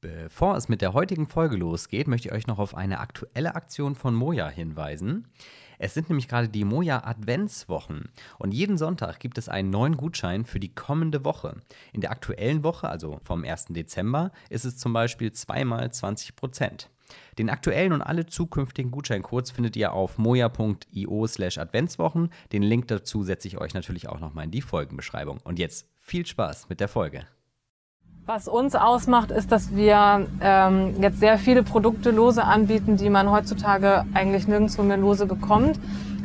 Bevor es mit der heutigen Folge losgeht, möchte ich euch noch auf eine aktuelle Aktion von Moja hinweisen. Es sind nämlich gerade die Moja Adventswochen und jeden Sonntag gibt es einen neuen Gutschein für die kommende Woche. In der aktuellen Woche, also vom 1. Dezember, ist es zum Beispiel zweimal 20 Prozent. Den aktuellen und alle zukünftigen Gutscheincodes findet ihr auf moja.io slash Adventswochen. Den Link dazu setze ich euch natürlich auch nochmal in die Folgenbeschreibung. Und jetzt viel Spaß mit der Folge. Was uns ausmacht, ist, dass wir ähm, jetzt sehr viele Produkte lose anbieten, die man heutzutage eigentlich nirgendwo mehr lose bekommt.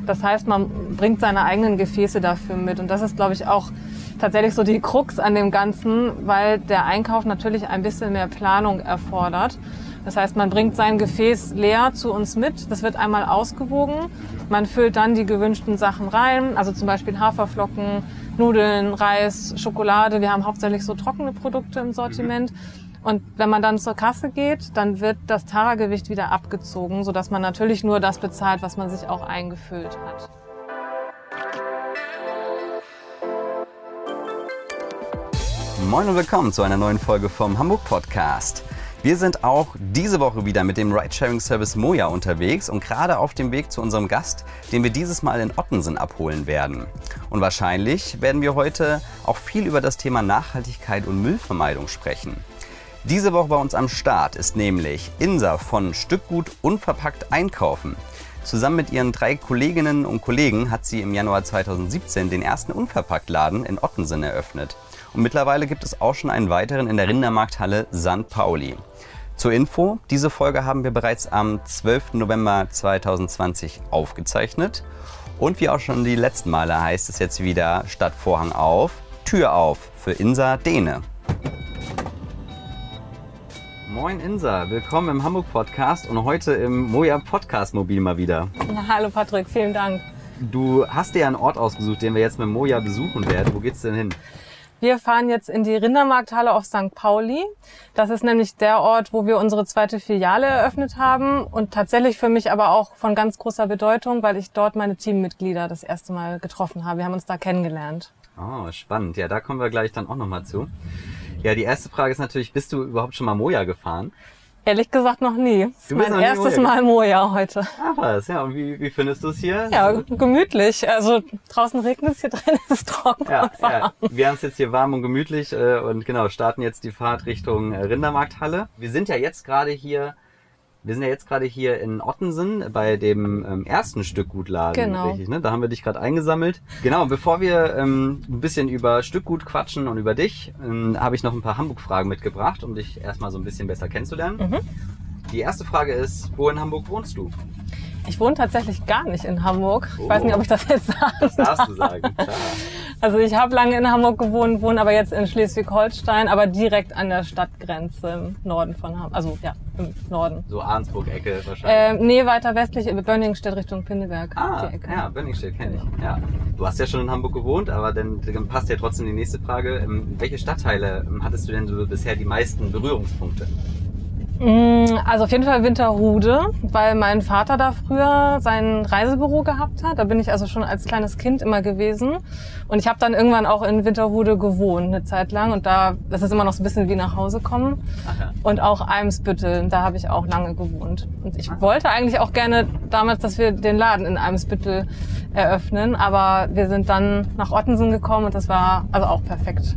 Das heißt, man bringt seine eigenen Gefäße dafür mit. Und das ist, glaube ich, auch tatsächlich so die Krux an dem Ganzen, weil der Einkauf natürlich ein bisschen mehr Planung erfordert. Das heißt, man bringt sein Gefäß leer zu uns mit. Das wird einmal ausgewogen. Man füllt dann die gewünschten Sachen rein, also zum Beispiel Haferflocken, Nudeln, Reis, Schokolade. Wir haben hauptsächlich so trockene Produkte im Sortiment. Und wenn man dann zur Kasse geht, dann wird das Tara-Gewicht wieder abgezogen, sodass man natürlich nur das bezahlt, was man sich auch eingefüllt hat. Moin und willkommen zu einer neuen Folge vom Hamburg Podcast. Wir sind auch diese Woche wieder mit dem Ridesharing-Service Moja unterwegs und gerade auf dem Weg zu unserem Gast, den wir dieses Mal in Ottensen abholen werden. Und wahrscheinlich werden wir heute auch viel über das Thema Nachhaltigkeit und Müllvermeidung sprechen. Diese Woche bei uns am Start ist nämlich Insa von Stückgut Unverpackt Einkaufen. Zusammen mit ihren drei Kolleginnen und Kollegen hat sie im Januar 2017 den ersten Unverpacktladen in Ottensen eröffnet. Und mittlerweile gibt es auch schon einen weiteren in der Rindermarkthalle St. Pauli. Zur Info, diese Folge haben wir bereits am 12. November 2020 aufgezeichnet. Und wie auch schon die letzten Male heißt es jetzt wieder statt Vorhang auf, Tür auf für Insa Dehne. Moin Insa, willkommen im Hamburg Podcast und heute im Moja Podcast Mobil mal wieder. Hallo Patrick, vielen Dank. Du hast dir einen Ort ausgesucht, den wir jetzt mit Moja besuchen werden. Wo geht's denn hin? Wir fahren jetzt in die Rindermarkthalle auf St. Pauli. Das ist nämlich der Ort, wo wir unsere zweite Filiale eröffnet haben und tatsächlich für mich aber auch von ganz großer Bedeutung, weil ich dort meine Teammitglieder das erste Mal getroffen habe. Wir haben uns da kennengelernt. Oh, spannend. Ja, da kommen wir gleich dann auch nochmal zu. Ja, die erste Frage ist natürlich, bist du überhaupt schon mal Moja gefahren? Ehrlich gesagt noch nie. Das ist mein erstes Mal Moja heute. Ach was, ja. Und wie, wie findest du es hier? Ja, gemütlich. Also draußen regnet es, hier drin ist es trocken ja, und warm. Ja. Wir haben es jetzt hier warm und gemütlich äh, und genau, starten jetzt die Fahrt Richtung äh, Rindermarkthalle. Wir sind ja jetzt gerade hier wir sind ja jetzt gerade hier in Ottensen bei dem ähm, ersten Stückgutladen, genau. richtig, ne? Da haben wir dich gerade eingesammelt. Genau, bevor wir ähm, ein bisschen über Stückgut quatschen und über dich, ähm, habe ich noch ein paar Hamburg-Fragen mitgebracht, um dich erstmal so ein bisschen besser kennenzulernen. Mhm. Die erste Frage ist, wo in Hamburg wohnst du? Ich wohne tatsächlich gar nicht in Hamburg. Oh. Ich weiß nicht, ob ich das jetzt sagen Das darfst du sagen, klar. Also ich habe lange in Hamburg gewohnt, wohne aber jetzt in Schleswig-Holstein, aber direkt an der Stadtgrenze im Norden von Hamburg. Also ja, im Norden. So Arnsburg-Ecke wahrscheinlich. Äh, nee, weiter westlich, Bönningstedt Richtung Pinneberg. Ah, ja, Bönningstedt kenne ich. Ja. Du hast ja schon in Hamburg gewohnt, aber dann, dann passt ja trotzdem die nächste Frage. Ähm, welche Stadtteile ähm, hattest du denn so bisher die meisten Berührungspunkte? Mm, also auf jeden Fall Winterhude, weil mein Vater da früher sein Reisebüro gehabt hat. Da bin ich also schon als kleines Kind immer gewesen. Und ich habe dann irgendwann auch in Winterhude gewohnt, eine Zeit lang. Und da, das ist immer noch so ein bisschen wie nach Hause kommen. Ja. Und auch Eimsbüttel, da habe ich auch lange gewohnt. Und ich wollte eigentlich auch gerne damals, dass wir den Laden in Eimsbüttel eröffnen. Aber wir sind dann nach Ottensen gekommen und das war also auch perfekt.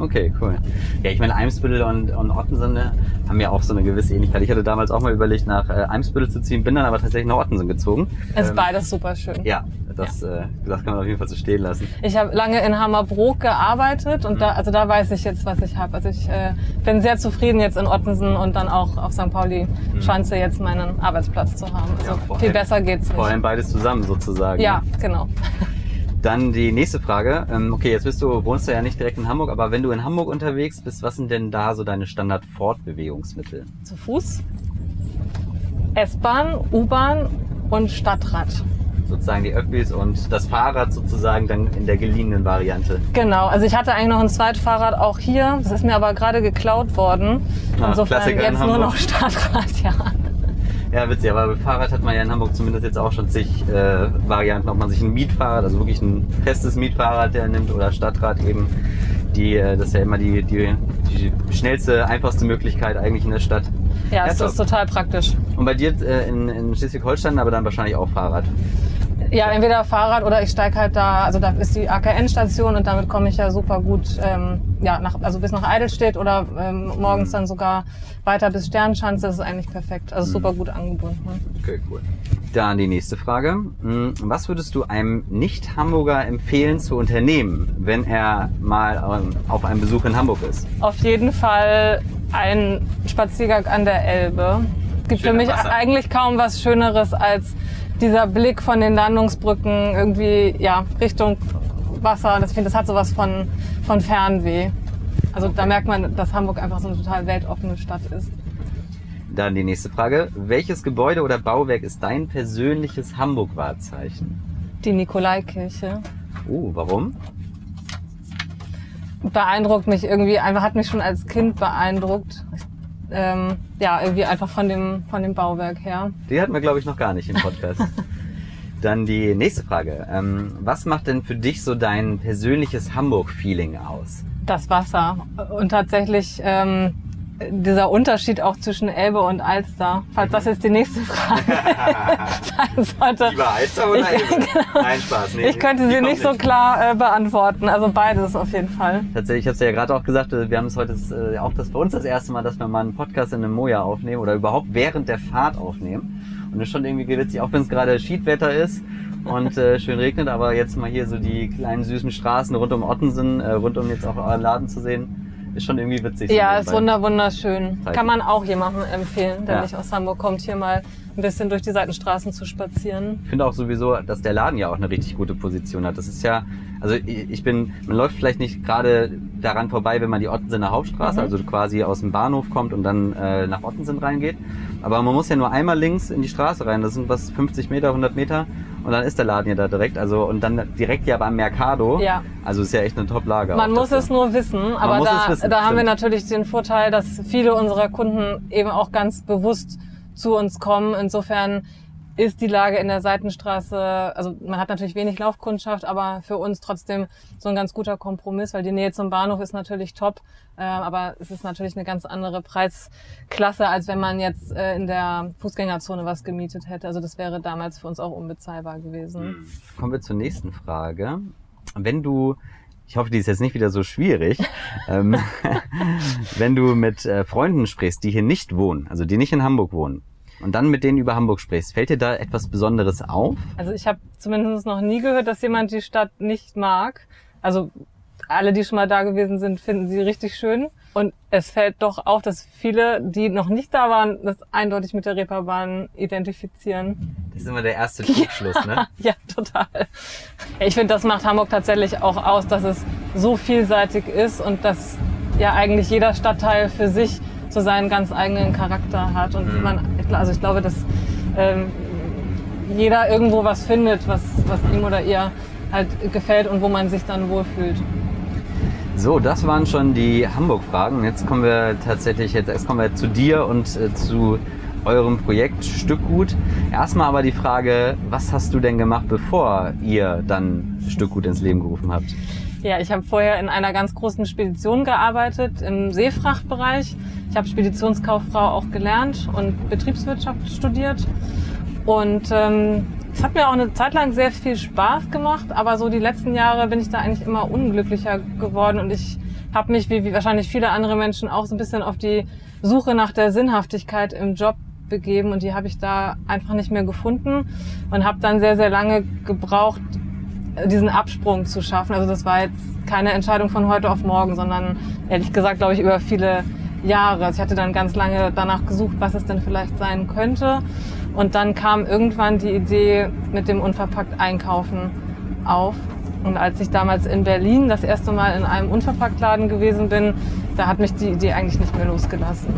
Okay, cool. Ja, ich meine, Eimsbüttel und, und Ottensen haben ja auch so eine gewisse Ähnlichkeit. Ich hatte damals auch mal überlegt, nach äh, Eimsbüttel zu ziehen, bin dann aber tatsächlich nach Ottensen gezogen. Es ist ähm, beides super schön. Ja, das, ja. Äh, das kann man auf jeden Fall so stehen lassen. Ich habe lange in Hammerbrook gearbeitet und mhm. da, also da weiß ich jetzt, was ich habe. Also ich äh, bin sehr zufrieden jetzt in Ottensen und dann auch auf St. Pauli mhm. Schanze jetzt meinen Arbeitsplatz zu haben. Also ja, viel allem, besser geht's nicht. Vor allem beides zusammen sozusagen. Ja, genau. Dann die nächste Frage. Ähm, okay, jetzt bist du, wohnst du ja nicht direkt in Hamburg, aber wenn du in Hamburg unterwegs bist, was sind denn da so deine Standard-Fortbewegungsmittel? Zu Fuß, S-Bahn, U-Bahn und Stadtrad. Sozusagen die Öffis und das Fahrrad sozusagen dann in der geliehenen Variante. Genau, also ich hatte eigentlich noch ein Zweitfahrrad auch hier. Das ist mir aber gerade geklaut worden. Ah, Insofern Klassiker jetzt nur noch Stadtrad, ja. Ja, witzig, aber mit Fahrrad hat man ja in Hamburg zumindest jetzt auch schon zig äh, Varianten, ob man sich ein Mietfahrrad, also wirklich ein festes Mietfahrrad der nimmt oder Stadtrad eben. Die, äh, das ist ja immer die, die, die schnellste, einfachste Möglichkeit eigentlich in der Stadt. Ja, es ist total praktisch. Und bei dir äh, in, in Schleswig-Holstein aber dann wahrscheinlich auch Fahrrad. Ja, entweder Fahrrad oder ich steig halt da, also da ist die AKN-Station und damit komme ich ja super gut, ähm, ja, nach, also bis nach Eidelstedt oder ähm, morgens Mhm. dann sogar weiter bis Sternschanze. Das ist eigentlich perfekt. Also super gut angebunden. Okay, cool. Dann die nächste Frage. Hm, Was würdest du einem Nicht-Hamburger empfehlen zu unternehmen, wenn er mal ähm, auf einem Besuch in Hamburg ist? Auf jeden Fall ein Spaziergang an der Elbe. Es gibt Schön für mich Wasser. eigentlich kaum was Schöneres als dieser Blick von den Landungsbrücken irgendwie ja Richtung Wasser. Das, ich finde, das hat sowas von, von Fernweh. Also da merkt man, dass Hamburg einfach so eine total weltoffene Stadt ist. Dann die nächste Frage. Welches Gebäude oder Bauwerk ist dein persönliches Hamburg-Wahrzeichen? Die Nikolaikirche Oh, warum? beeindruckt mich irgendwie, einfach hat mich schon als Kind beeindruckt. Ähm, ja, irgendwie einfach von dem, von dem Bauwerk her. Die hatten wir, glaube ich, noch gar nicht im Podcast. Dann die nächste Frage. Ähm, was macht denn für dich so dein persönliches Hamburg-Feeling aus? Das Wasser. Und tatsächlich ähm, dieser Unterschied auch zwischen Elbe und Alster, falls das jetzt die nächste Frage sein sollte. Alster oder Elbe? Nein, Spaß. Nee, Ich könnte sie kommt nicht so klar äh, beantworten. Also beides auf jeden Fall. Tatsächlich, ich habe es ja gerade auch gesagt, äh, wir haben es heute äh, auch das für uns das erste Mal, dass wir mal einen Podcast in einem Moja aufnehmen oder überhaupt während der Fahrt aufnehmen. Und das ist schon irgendwie witzig, auch wenn es gerade Schiedwetter ist und äh, schön regnet, aber jetzt mal hier so die kleinen süßen Straßen rund um Ottensen, äh, rund um jetzt auch euren Laden zu sehen, ist schon irgendwie witzig. so Ja, ist wunder wunderschön. Zeig Kann man auch jemandem empfehlen, der Ja. nicht aus Hamburg kommt, hier mal ein bisschen durch die Seitenstraßen zu spazieren. Ich finde auch sowieso, dass der Laden ja auch eine richtig gute Position hat. Das ist ja, also ich ich bin, man läuft vielleicht nicht gerade daran vorbei, wenn man die Ottensener Hauptstraße, Mhm. also quasi aus dem Bahnhof kommt und dann äh, nach Ottensen reingeht. Aber man muss ja nur einmal links in die Straße rein. Das sind was 50 Meter, 100 Meter und dann ist der Laden ja da direkt. Also und dann direkt ja beim Mercado. Ja. Also ist ja echt eine Top-Lage. Man muss es nur wissen, aber da, wissen, da haben wir natürlich den Vorteil, dass viele unserer Kunden eben auch ganz bewusst zu uns kommen. Insofern ist die Lage in der Seitenstraße, also man hat natürlich wenig Laufkundschaft, aber für uns trotzdem so ein ganz guter Kompromiss, weil die Nähe zum Bahnhof ist natürlich top, äh, aber es ist natürlich eine ganz andere Preisklasse, als wenn man jetzt äh, in der Fußgängerzone was gemietet hätte. Also das wäre damals für uns auch unbezahlbar gewesen. Kommen wir zur nächsten Frage. Wenn du, ich hoffe, die ist jetzt nicht wieder so schwierig, ähm, wenn du mit äh, Freunden sprichst, die hier nicht wohnen, also die nicht in Hamburg wohnen, und dann mit denen über Hamburg sprichst, fällt dir da etwas Besonderes auf? Also ich habe zumindest noch nie gehört, dass jemand die Stadt nicht mag. Also alle, die schon mal da gewesen sind, finden sie richtig schön. Und es fällt doch auf, dass viele, die noch nicht da waren, das eindeutig mit der Reeperbahn identifizieren. Das ist immer der erste Trugschluss, ne? Ja, total. Ich finde, das macht Hamburg tatsächlich auch aus, dass es so vielseitig ist und dass ja eigentlich jeder Stadtteil für sich so seinen ganz eigenen Charakter hat. Und Mhm. man, also ich glaube, dass ähm, jeder irgendwo was findet, was, was ihm oder ihr halt gefällt und wo man sich dann wohlfühlt. So, das waren schon die Hamburg-Fragen. Jetzt kommen wir tatsächlich, jetzt erst kommen wir zu dir und äh, zu eurem Projekt Stückgut. Erstmal aber die Frage, was hast du denn gemacht, bevor ihr dann Stückgut ins Leben gerufen habt? Ja, ich habe vorher in einer ganz großen Spedition gearbeitet, im Seefrachtbereich. Ich habe Speditionskauffrau auch gelernt und Betriebswirtschaft studiert. Und ähm, es hat mir auch eine Zeit lang sehr viel Spaß gemacht, aber so die letzten Jahre bin ich da eigentlich immer unglücklicher geworden und ich habe mich, wie, wie wahrscheinlich viele andere Menschen, auch so ein bisschen auf die Suche nach der Sinnhaftigkeit im Job begeben und die habe ich da einfach nicht mehr gefunden und habe dann sehr, sehr lange gebraucht, diesen Absprung zu schaffen. Also das war jetzt keine Entscheidung von heute auf morgen, sondern ehrlich gesagt, glaube ich, über viele Jahre. Also ich hatte dann ganz lange danach gesucht, was es denn vielleicht sein könnte. Und dann kam irgendwann die Idee mit dem unverpackt Einkaufen auf. Und als ich damals in Berlin das erste Mal in einem Unverpacktladen gewesen bin, da hat mich die Idee eigentlich nicht mehr losgelassen.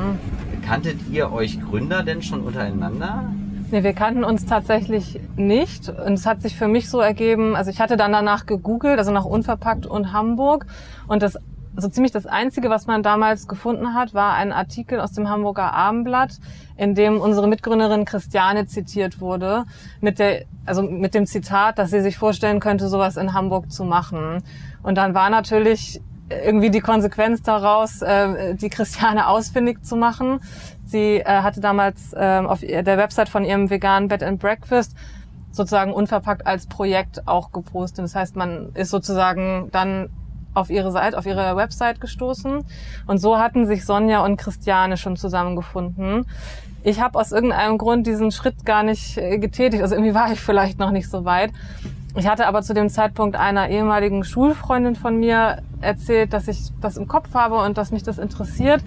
Kanntet ihr euch Gründer denn schon untereinander? Nee, wir kannten uns tatsächlich nicht. Und es hat sich für mich so ergeben, also ich hatte dann danach gegoogelt, also nach Unverpackt und Hamburg. Und das, so ziemlich das Einzige, was man damals gefunden hat, war ein Artikel aus dem Hamburger Abendblatt, in dem unsere Mitgründerin Christiane zitiert wurde, mit der, also mit dem Zitat, dass sie sich vorstellen könnte, sowas in Hamburg zu machen. Und dann war natürlich irgendwie die Konsequenz daraus, äh, die Christiane ausfindig zu machen. Sie äh, hatte damals äh, auf der Website von ihrem veganen Bed and Breakfast sozusagen unverpackt als Projekt auch gepostet. Das heißt, man ist sozusagen dann auf ihre Seite, auf ihre Website gestoßen. Und so hatten sich Sonja und Christiane schon zusammengefunden. Ich habe aus irgendeinem Grund diesen Schritt gar nicht äh, getätigt. Also irgendwie war ich vielleicht noch nicht so weit. Ich hatte aber zu dem Zeitpunkt einer ehemaligen Schulfreundin von mir erzählt, dass ich das im Kopf habe und dass mich das interessiert.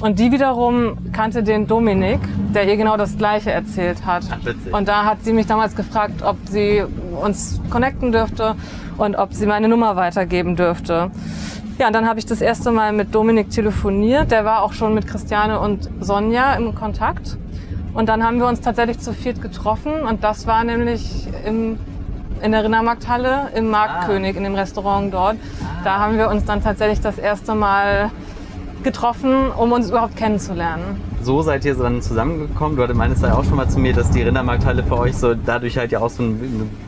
Und die wiederum kannte den Dominik, der ihr genau das Gleiche erzählt hat. Ach, und da hat sie mich damals gefragt, ob sie uns connecten dürfte und ob sie meine Nummer weitergeben dürfte. Ja, und dann habe ich das erste Mal mit Dominik telefoniert. Der war auch schon mit Christiane und Sonja im Kontakt. Und dann haben wir uns tatsächlich zu viert getroffen. Und das war nämlich im in der Rindermarkthalle im Marktkönig, ah. in dem Restaurant dort. Ah. Da haben wir uns dann tatsächlich das erste Mal getroffen, um uns überhaupt kennenzulernen. So seid ihr dann zusammengekommen. Du meintest ja auch schon mal zu mir, dass die Rindermarkthalle für euch so dadurch halt ja auch so eine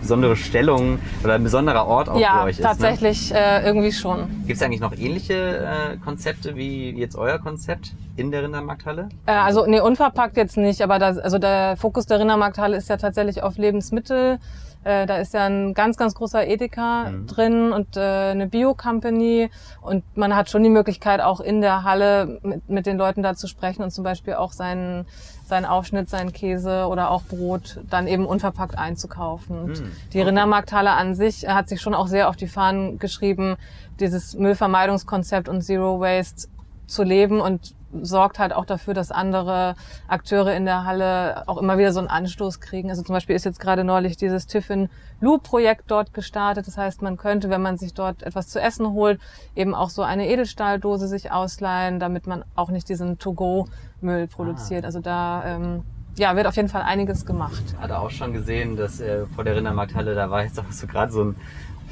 besondere Stellung oder ein besonderer Ort auch ja, für euch ist. Ja, ne? tatsächlich ne? äh, irgendwie schon. Gibt es eigentlich noch ähnliche äh, Konzepte wie jetzt euer Konzept in der Rindermarkthalle? Äh, also nee, unverpackt jetzt nicht, aber das, also der Fokus der Rindermarkthalle ist ja tatsächlich auf Lebensmittel äh, da ist ja ein ganz, ganz großer Edeka mhm. drin und äh, eine Bio-Company. Und man hat schon die Möglichkeit, auch in der Halle mit, mit den Leuten da zu sprechen und zum Beispiel auch seinen, seinen Aufschnitt, seinen Käse oder auch Brot dann eben unverpackt einzukaufen. Mhm. Die okay. Rindermarkthalle an sich hat sich schon auch sehr auf die Fahnen geschrieben, dieses Müllvermeidungskonzept und Zero Waste zu leben und sorgt halt auch dafür, dass andere Akteure in der Halle auch immer wieder so einen Anstoß kriegen. Also zum Beispiel ist jetzt gerade neulich dieses Tiffin Lou Projekt dort gestartet. Das heißt, man könnte, wenn man sich dort etwas zu essen holt, eben auch so eine Edelstahldose sich ausleihen, damit man auch nicht diesen To-Go-Müll produziert. Ah. Also da ähm, ja, wird auf jeden Fall einiges gemacht. Ich hatte auch schon gesehen, dass äh, vor der Rindermarkthalle, da war jetzt auch so gerade so ein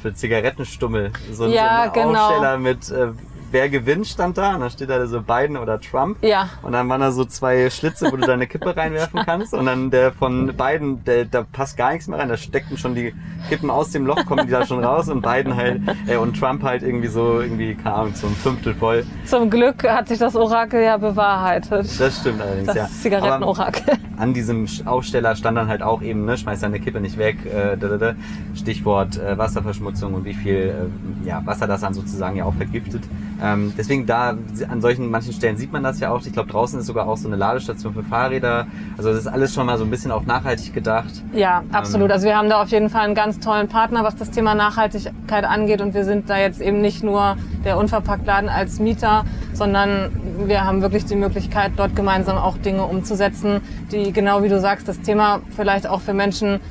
für Zigarettenstummel, so, ja, so ein genau. Aufsteller mit äh, wer gewinnt, stand da. Und dann steht da so Biden oder Trump. Ja. Und dann waren da so zwei Schlitze, wo du deine Kippe reinwerfen kannst. Und dann der von Biden, der, da passt gar nichts mehr rein. Da steckten schon die Kippen aus dem Loch, kommen die da schon raus. Und Biden halt, äh, und Trump halt irgendwie so, irgendwie, keine Ahnung, ein Fünftel voll. Zum Glück hat sich das Orakel ja bewahrheitet. Das stimmt allerdings, das ja. Zigarettenorakel. An diesem Aufsteller stand dann halt auch eben, ne, schmeiß deine Kippe nicht weg, äh, da, da, da. Stichwort äh, Wasserverschmutzung und wie viel äh, ja, Wasser das dann sozusagen ja auch vergiftet. Ähm, deswegen da, an solchen manchen Stellen sieht man das ja auch. Ich glaube, draußen ist sogar auch so eine Ladestation für Fahrräder. Also das ist alles schon mal so ein bisschen auf nachhaltig gedacht. Ja, absolut. Ähm, also wir haben da auf jeden Fall einen ganz tollen Partner, was das Thema Nachhaltigkeit angeht. Und wir sind da jetzt eben nicht nur der Unverpacktladen als Mieter, sondern wir haben wirklich die Möglichkeit, dort gemeinsam auch Dinge umzusetzen, die genau wie du sagst, das Thema vielleicht auch für Menschen,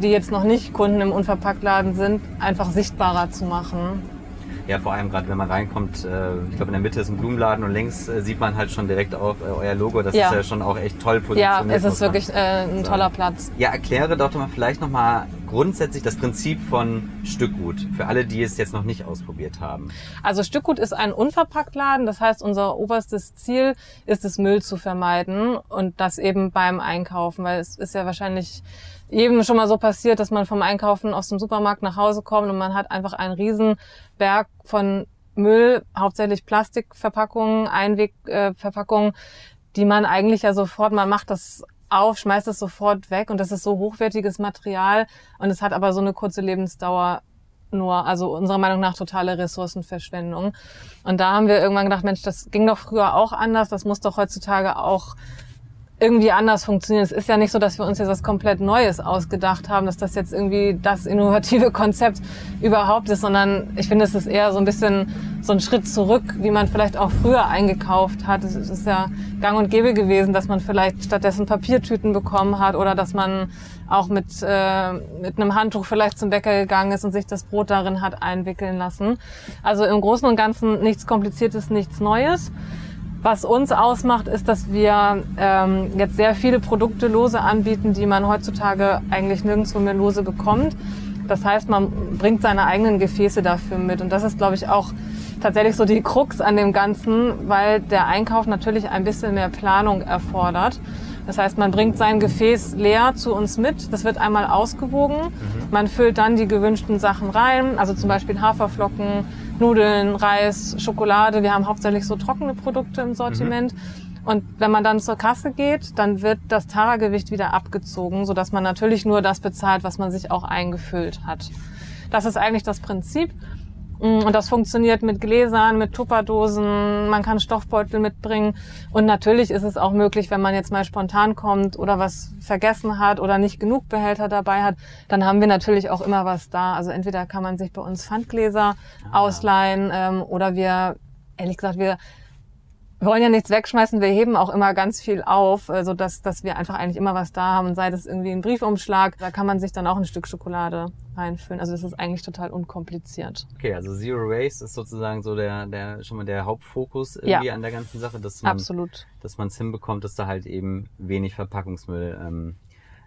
die jetzt noch nicht Kunden im Unverpacktladen sind, einfach sichtbarer zu machen. Ja, vor allem gerade wenn man reinkommt, äh, ich glaube in der Mitte ist ein Blumenladen und links äh, sieht man halt schon direkt auf äh, euer Logo. Das ja. ist ja schon auch echt toll positioniert. Ja, es ist wirklich ein toller Platz. Ja, erkläre doch mal vielleicht nochmal grundsätzlich das Prinzip von Stückgut für alle, die es jetzt noch nicht ausprobiert haben. Also Stückgut ist ein Unverpacktladen. Das heißt, unser oberstes Ziel ist es, Müll zu vermeiden und das eben beim Einkaufen, weil es ist ja wahrscheinlich jedem schon mal so passiert, dass man vom Einkaufen aus dem Supermarkt nach Hause kommt und man hat einfach einen riesen Berg von Müll, hauptsächlich Plastikverpackungen, Einwegverpackungen, die man eigentlich ja sofort, man macht das auf, schmeißt es sofort weg und das ist so hochwertiges Material und es hat aber so eine kurze Lebensdauer nur, also unserer Meinung nach totale Ressourcenverschwendung. Und da haben wir irgendwann gedacht, Mensch, das ging doch früher auch anders, das muss doch heutzutage auch irgendwie anders funktionieren. Es ist ja nicht so, dass wir uns jetzt was komplett Neues ausgedacht haben, dass das jetzt irgendwie das innovative Konzept überhaupt ist, sondern ich finde, es ist eher so ein bisschen so ein Schritt zurück, wie man vielleicht auch früher eingekauft hat. Es ist ja gang und gäbe gewesen, dass man vielleicht stattdessen Papiertüten bekommen hat oder dass man auch mit, äh, mit einem Handtuch vielleicht zum Bäcker gegangen ist und sich das Brot darin hat einwickeln lassen. Also im Großen und Ganzen nichts Kompliziertes, nichts Neues. Was uns ausmacht, ist, dass wir ähm, jetzt sehr viele Produkte lose anbieten, die man heutzutage eigentlich nirgendwo mehr lose bekommt. Das heißt, man bringt seine eigenen Gefäße dafür mit. Und das ist, glaube ich, auch tatsächlich so die Krux an dem Ganzen, weil der Einkauf natürlich ein bisschen mehr Planung erfordert. Das heißt, man bringt sein Gefäß leer zu uns mit. Das wird einmal ausgewogen. Mhm. Man füllt dann die gewünschten Sachen rein, also zum Beispiel Haferflocken, Nudeln, Reis, Schokolade. Wir haben hauptsächlich so trockene Produkte im Sortiment. Mhm. Und wenn man dann zur Kasse geht, dann wird das Tara-Gewicht wieder abgezogen, sodass man natürlich nur das bezahlt, was man sich auch eingefüllt hat. Das ist eigentlich das Prinzip. Mm, und das funktioniert mit Gläsern, mit Tupperdosen, man kann Stoffbeutel mitbringen. Und natürlich ist es auch möglich, wenn man jetzt mal spontan kommt oder was vergessen hat oder nicht genug Behälter dabei hat, dann haben wir natürlich auch immer was da. Also entweder kann man sich bei uns Pfandgläser ah. ausleihen ähm, oder wir, ehrlich gesagt, wir wir wollen ja nichts wegschmeißen, wir heben auch immer ganz viel auf, so also dass, dass wir einfach eigentlich immer was da haben. Und sei das irgendwie ein Briefumschlag, da kann man sich dann auch ein Stück Schokolade reinfüllen. Also das ist eigentlich total unkompliziert. Okay, also Zero Waste ist sozusagen so der, der schon mal der Hauptfokus irgendwie ja. an der ganzen Sache, dass man, Absolut. dass man es hinbekommt, dass da halt eben wenig Verpackungsmüll ähm,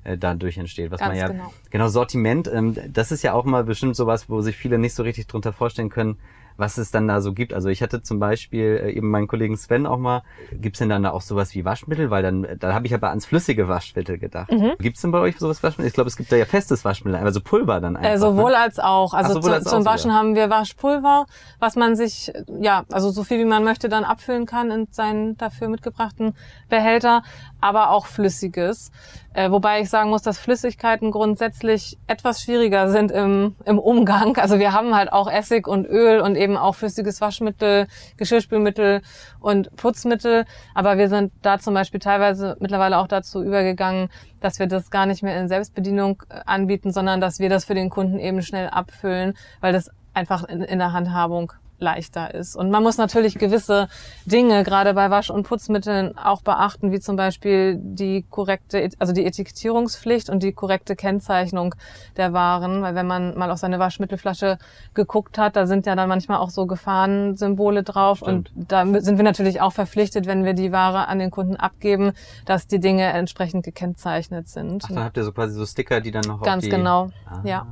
äh, dadurch entsteht. Was Ganz man ja genau. genau Sortiment, ähm, das ist ja auch mal bestimmt sowas, wo sich viele nicht so richtig drunter vorstellen können was es dann da so gibt. Also ich hatte zum Beispiel äh, eben meinen Kollegen Sven auch mal, gibt's denn dann da auch sowas wie Waschmittel? Weil dann, da habe ich aber ans flüssige Waschmittel gedacht. Mhm. Gibt's denn bei euch sowas Waschmittel? Ich glaube, es gibt da ja festes Waschmittel, also Pulver dann einfach. Äh, sowohl ne? als auch. Also Ach, zu, zum Waschen sogar. haben wir Waschpulver, was man sich, ja, also so viel wie man möchte dann abfüllen kann in seinen dafür mitgebrachten Behälter, aber auch flüssiges. Äh, wobei ich sagen muss, dass Flüssigkeiten grundsätzlich etwas schwieriger sind im, im Umgang. Also wir haben halt auch Essig und Öl und eben auch flüssiges Waschmittel, Geschirrspülmittel und Putzmittel. Aber wir sind da zum Beispiel teilweise mittlerweile auch dazu übergegangen, dass wir das gar nicht mehr in Selbstbedienung äh, anbieten, sondern dass wir das für den Kunden eben schnell abfüllen, weil das einfach in, in der Handhabung leichter ist. Und man muss natürlich gewisse Dinge, gerade bei Wasch- und Putzmitteln, auch beachten, wie zum Beispiel die korrekte, also die Etikettierungspflicht und die korrekte Kennzeichnung der Waren. Weil wenn man mal auf seine Waschmittelflasche geguckt hat, da sind ja dann manchmal auch so Gefahrensymbole drauf. Stimmt. Und da sind wir natürlich auch verpflichtet, wenn wir die Ware an den Kunden abgeben, dass die Dinge entsprechend gekennzeichnet sind. Ach, dann habt ihr so quasi so Sticker, die dann noch Ganz auf die... genau, ah. ja.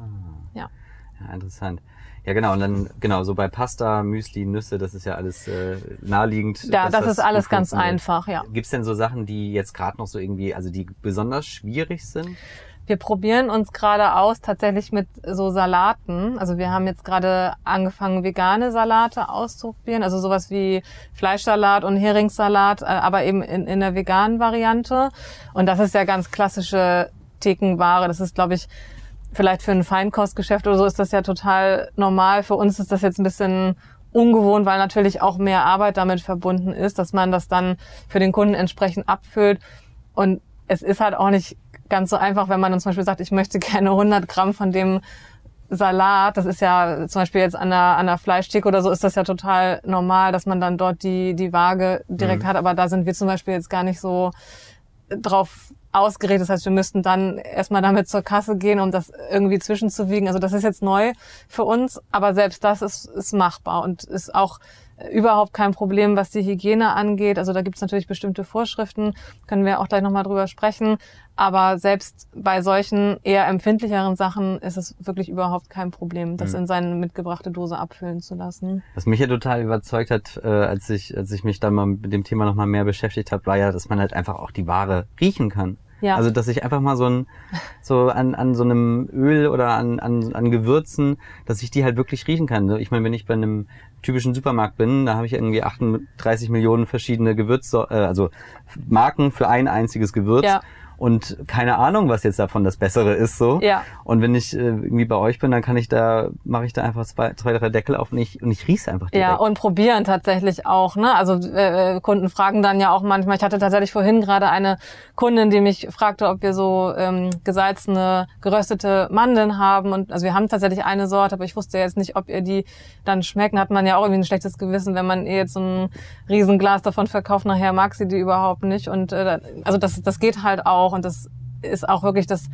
ja. Ja, interessant. Ja, genau. Und dann, genau, so bei Pasta, Müsli, Nüsse, das ist ja alles äh, naheliegend. Ja, das, das ist alles ganz einfach, ja. Gibt's denn so Sachen, die jetzt gerade noch so irgendwie, also die besonders schwierig sind? Wir probieren uns gerade aus tatsächlich mit so Salaten. Also wir haben jetzt gerade angefangen, vegane Salate auszuprobieren. Also sowas wie Fleischsalat und Heringssalat, äh, aber eben in, in der veganen Variante. Und das ist ja ganz klassische Thekenware. Das ist, glaube ich, vielleicht für ein Feinkostgeschäft oder so ist das ja total normal. Für uns ist das jetzt ein bisschen ungewohnt, weil natürlich auch mehr Arbeit damit verbunden ist, dass man das dann für den Kunden entsprechend abfüllt. Und es ist halt auch nicht ganz so einfach, wenn man dann zum Beispiel sagt, ich möchte gerne 100 Gramm von dem Salat, das ist ja zum Beispiel jetzt an der, an der Fleischtheke oder so, ist das ja total normal, dass man dann dort die, die Waage direkt mhm. hat. Aber da sind wir zum Beispiel jetzt gar nicht so drauf ausgeredet. Das heißt, wir müssten dann erstmal damit zur Kasse gehen, um das irgendwie zwischenzuwiegen. Also das ist jetzt neu für uns, aber selbst das ist, ist machbar und ist auch überhaupt kein Problem, was die Hygiene angeht. Also da gibt es natürlich bestimmte Vorschriften, können wir auch gleich nochmal drüber sprechen. Aber selbst bei solchen eher empfindlicheren Sachen ist es wirklich überhaupt kein Problem, das mhm. in seine mitgebrachte Dose abfüllen zu lassen. Was mich ja total überzeugt hat, äh, als ich als ich mich dann mal mit dem Thema nochmal mehr beschäftigt habe, war ja, dass man halt einfach auch die Ware riechen kann. Ja. Also dass ich einfach mal so ein so an, an so einem Öl oder an, an, an Gewürzen, dass ich die halt wirklich riechen kann. Ich meine, wenn ich bei einem typischen Supermarkt bin, da habe ich irgendwie 38 Millionen verschiedene Gewürze, äh, also Marken für ein einziges Gewürz. Ja und keine Ahnung, was jetzt davon das Bessere ist so. Ja. Und wenn ich äh, irgendwie bei euch bin, dann kann ich da, mache ich da einfach zwei, zwei, drei Deckel auf und ich, und ich riech's einfach direkt. Ja, und probieren tatsächlich auch. Ne? Also äh, Kunden fragen dann ja auch manchmal, ich hatte tatsächlich vorhin gerade eine Kundin, die mich fragte, ob wir so ähm, gesalzene, geröstete Mandeln haben. Und also wir haben tatsächlich eine Sorte, aber ich wusste jetzt nicht, ob ihr die dann schmecken. Hat man ja auch irgendwie ein schlechtes Gewissen, wenn man ihr jetzt so ein Riesenglas davon verkauft, nachher mag sie die überhaupt nicht. Und äh, also das, das geht halt auch auch. Und das ist auch wirklich das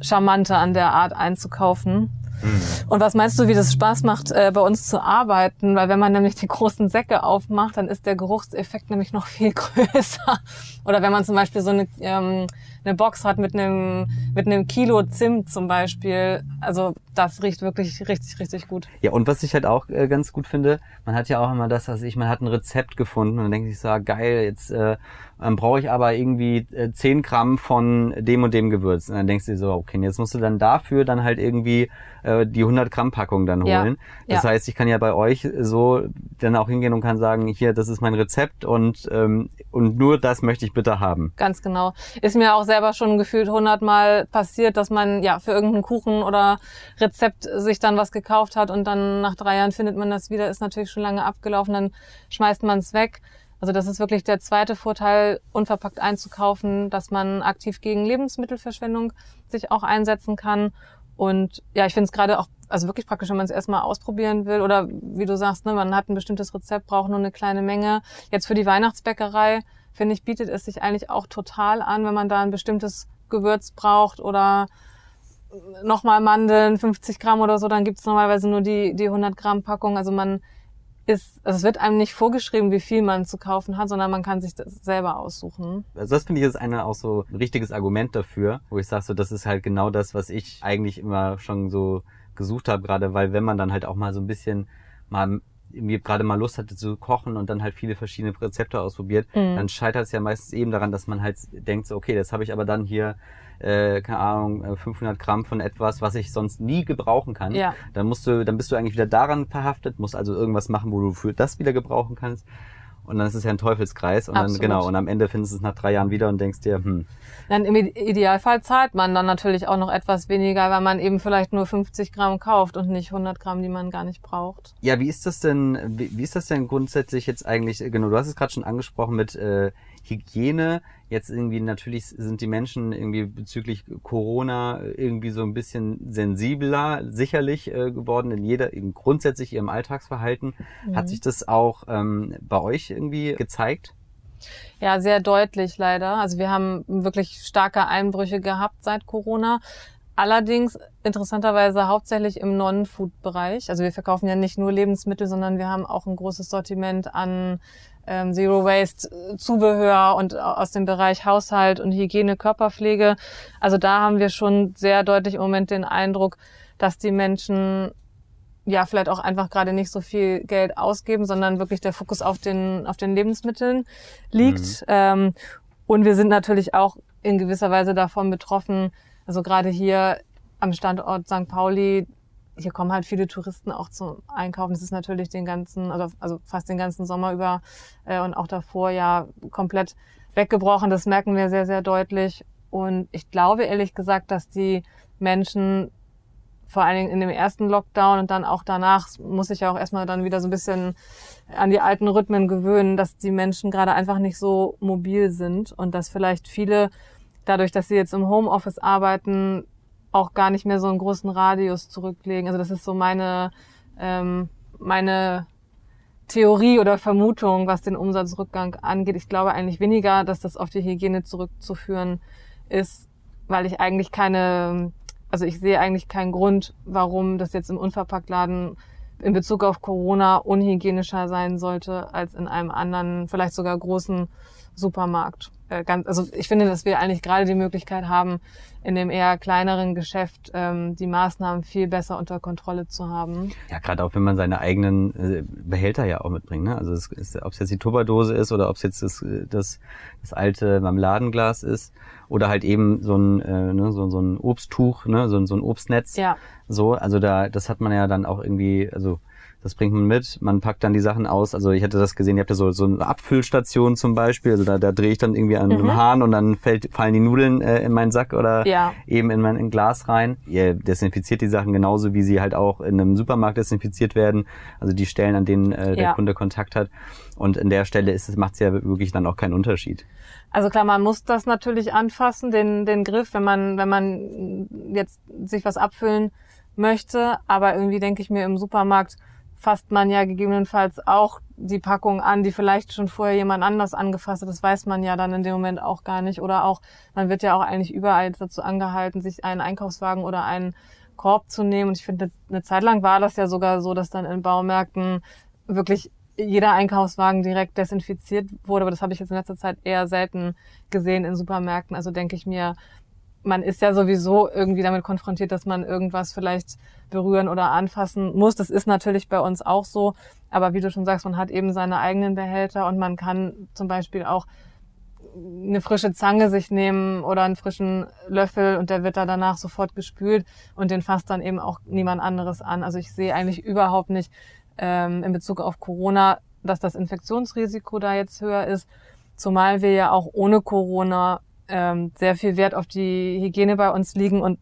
Charmante an der Art einzukaufen. Mhm. Und was meinst du, wie das Spaß macht, äh, bei uns zu arbeiten? Weil wenn man nämlich die großen Säcke aufmacht, dann ist der Geruchseffekt nämlich noch viel größer. Oder wenn man zum Beispiel so eine, ähm, eine Box hat mit einem, mit einem Kilo Zimt zum Beispiel. Also das riecht wirklich richtig, richtig gut. Ja, und was ich halt auch äh, ganz gut finde, man hat ja auch immer das, was ich, man hat ein Rezept gefunden und dann denkt sich so, ah, geil, jetzt äh, brauche ich aber irgendwie äh, 10 Gramm von dem und dem Gewürz. Und dann denkst du dir so, okay, jetzt musst du dann dafür dann halt irgendwie äh, die 100 Gramm Packung dann holen. Ja. Das ja. heißt, ich kann ja bei euch so dann auch hingehen und kann sagen, hier, das ist mein Rezept und, ähm, und nur das möchte ich bitte haben. Ganz genau. Ist mir auch selber schon gefühlt 100 Mal passiert, dass man ja für irgendeinen Kuchen oder Rezept sich dann was gekauft hat und dann nach drei Jahren findet man das wieder, ist natürlich schon lange abgelaufen, dann schmeißt man es weg. Also das ist wirklich der zweite Vorteil, unverpackt einzukaufen, dass man aktiv gegen Lebensmittelverschwendung sich auch einsetzen kann. Und ja, ich finde es gerade auch, also wirklich praktisch, wenn man es erstmal ausprobieren will oder wie du sagst, ne, man hat ein bestimmtes Rezept, braucht nur eine kleine Menge. Jetzt für die Weihnachtsbäckerei, finde ich, bietet es sich eigentlich auch total an, wenn man da ein bestimmtes Gewürz braucht oder nochmal Mandeln, 50 Gramm oder so, dann gibt es normalerweise nur die, die 100 Gramm Packung. Also man ist, also es wird einem nicht vorgeschrieben, wie viel man zu kaufen hat, sondern man kann sich das selber aussuchen. Also das finde ich ist eine auch so ein richtiges Argument dafür, wo ich sage, so das ist halt genau das, was ich eigentlich immer schon so gesucht habe, gerade weil wenn man dann halt auch mal so ein bisschen mal irgendwie gerade mal Lust hatte zu kochen und dann halt viele verschiedene Rezepte ausprobiert, mhm. dann scheitert es ja meistens eben daran, dass man halt denkt, so, okay, das habe ich aber dann hier äh, keine Ahnung, 500 äh, Gramm von etwas, was ich sonst nie gebrauchen kann. Ja. Dann musst du, dann bist du eigentlich wieder daran verhaftet, musst also irgendwas machen, wo du für das wieder gebrauchen kannst. Und dann ist es ja ein Teufelskreis. Und Absolut. dann, genau, und am Ende findest du es nach drei Jahren wieder und denkst dir, hm. Dann im Idealfall zahlt man dann natürlich auch noch etwas weniger, weil man eben vielleicht nur 50 Gramm kauft und nicht 100 Gramm, die man gar nicht braucht. Ja, wie ist das denn, wie, wie ist das denn grundsätzlich jetzt eigentlich, genau, du hast es gerade schon angesprochen mit, äh, Hygiene. Jetzt irgendwie natürlich sind die Menschen irgendwie bezüglich Corona irgendwie so ein bisschen sensibler sicherlich äh, geworden in jeder, in grundsätzlich ihrem Alltagsverhalten. Mhm. Hat sich das auch ähm, bei euch irgendwie gezeigt? Ja, sehr deutlich leider. Also wir haben wirklich starke Einbrüche gehabt seit Corona. Allerdings interessanterweise hauptsächlich im Non-Food-Bereich. Also wir verkaufen ja nicht nur Lebensmittel, sondern wir haben auch ein großes Sortiment an ähm, Zero Waste äh, Zubehör und aus dem Bereich Haushalt und Hygiene, Körperpflege. Also da haben wir schon sehr deutlich im Moment den Eindruck, dass die Menschen ja vielleicht auch einfach gerade nicht so viel Geld ausgeben, sondern wirklich der Fokus auf den auf den Lebensmitteln liegt. Mhm. Ähm, und wir sind natürlich auch in gewisser Weise davon betroffen. Also gerade hier am Standort St. Pauli, hier kommen halt viele Touristen auch zum Einkaufen. Das ist natürlich den ganzen, also, also fast den ganzen Sommer über äh, und auch davor ja komplett weggebrochen. Das merken wir sehr, sehr deutlich. Und ich glaube ehrlich gesagt, dass die Menschen vor allen Dingen in dem ersten Lockdown und dann auch danach muss ich ja auch erstmal dann wieder so ein bisschen an die alten Rhythmen gewöhnen, dass die Menschen gerade einfach nicht so mobil sind und dass vielleicht viele dadurch, dass sie jetzt im Homeoffice arbeiten, auch gar nicht mehr so einen großen Radius zurücklegen. Also das ist so meine, ähm, meine Theorie oder Vermutung, was den Umsatzrückgang angeht. Ich glaube eigentlich weniger, dass das auf die Hygiene zurückzuführen ist, weil ich eigentlich keine, also ich sehe eigentlich keinen Grund, warum das jetzt im Unverpacktladen in Bezug auf Corona unhygienischer sein sollte als in einem anderen, vielleicht sogar großen Supermarkt. Äh, ganz, also ich finde, dass wir eigentlich gerade die Möglichkeit haben, in dem eher kleineren Geschäft ähm, die Maßnahmen viel besser unter Kontrolle zu haben. Ja, gerade auch wenn man seine eigenen äh, Behälter ja auch mitbringt. Ne? Also es ist, ob es jetzt die Tupperdose ist oder ob es jetzt das, das, das alte Marmeladenglas ist oder halt eben so ein, äh, ne, so, so ein Obsttuch, ne, so, so ein Obstnetz. Ja. So, also da, das hat man ja dann auch irgendwie, also das bringt man mit. Man packt dann die Sachen aus. Also ich hatte das gesehen, ihr habt ja so, so eine Abfüllstation zum Beispiel. Also da, da drehe ich dann irgendwie an mhm. einem Hahn und dann fällt, fallen die Nudeln äh, in meinen Sack oder ja. eben in mein in Glas rein. Ihr desinfiziert die Sachen genauso, wie sie halt auch in einem Supermarkt desinfiziert werden. Also die Stellen, an denen äh, der ja. Kunde Kontakt hat. Und in der Stelle ist es, macht es ja wirklich dann auch keinen Unterschied. Also klar, man muss das natürlich anfassen, den, den Griff, wenn man, wenn man jetzt sich was abfüllen möchte. Aber irgendwie denke ich mir im Supermarkt, fasst man ja gegebenenfalls auch die Packung an, die vielleicht schon vorher jemand anders angefasst hat. Das weiß man ja dann in dem Moment auch gar nicht. Oder auch, man wird ja auch eigentlich überall dazu angehalten, sich einen Einkaufswagen oder einen Korb zu nehmen. Und ich finde, eine Zeit lang war das ja sogar so, dass dann in Baumärkten wirklich jeder Einkaufswagen direkt desinfiziert wurde. Aber das habe ich jetzt in letzter Zeit eher selten gesehen in Supermärkten. Also denke ich mir, man ist ja sowieso irgendwie damit konfrontiert, dass man irgendwas vielleicht berühren oder anfassen muss. Das ist natürlich bei uns auch so. Aber wie du schon sagst, man hat eben seine eigenen Behälter und man kann zum Beispiel auch eine frische Zange sich nehmen oder einen frischen Löffel und der wird da danach sofort gespült und den fasst dann eben auch niemand anderes an. Also ich sehe eigentlich überhaupt nicht ähm, in Bezug auf Corona, dass das Infektionsrisiko da jetzt höher ist, zumal wir ja auch ohne Corona ähm, sehr viel Wert auf die Hygiene bei uns liegen und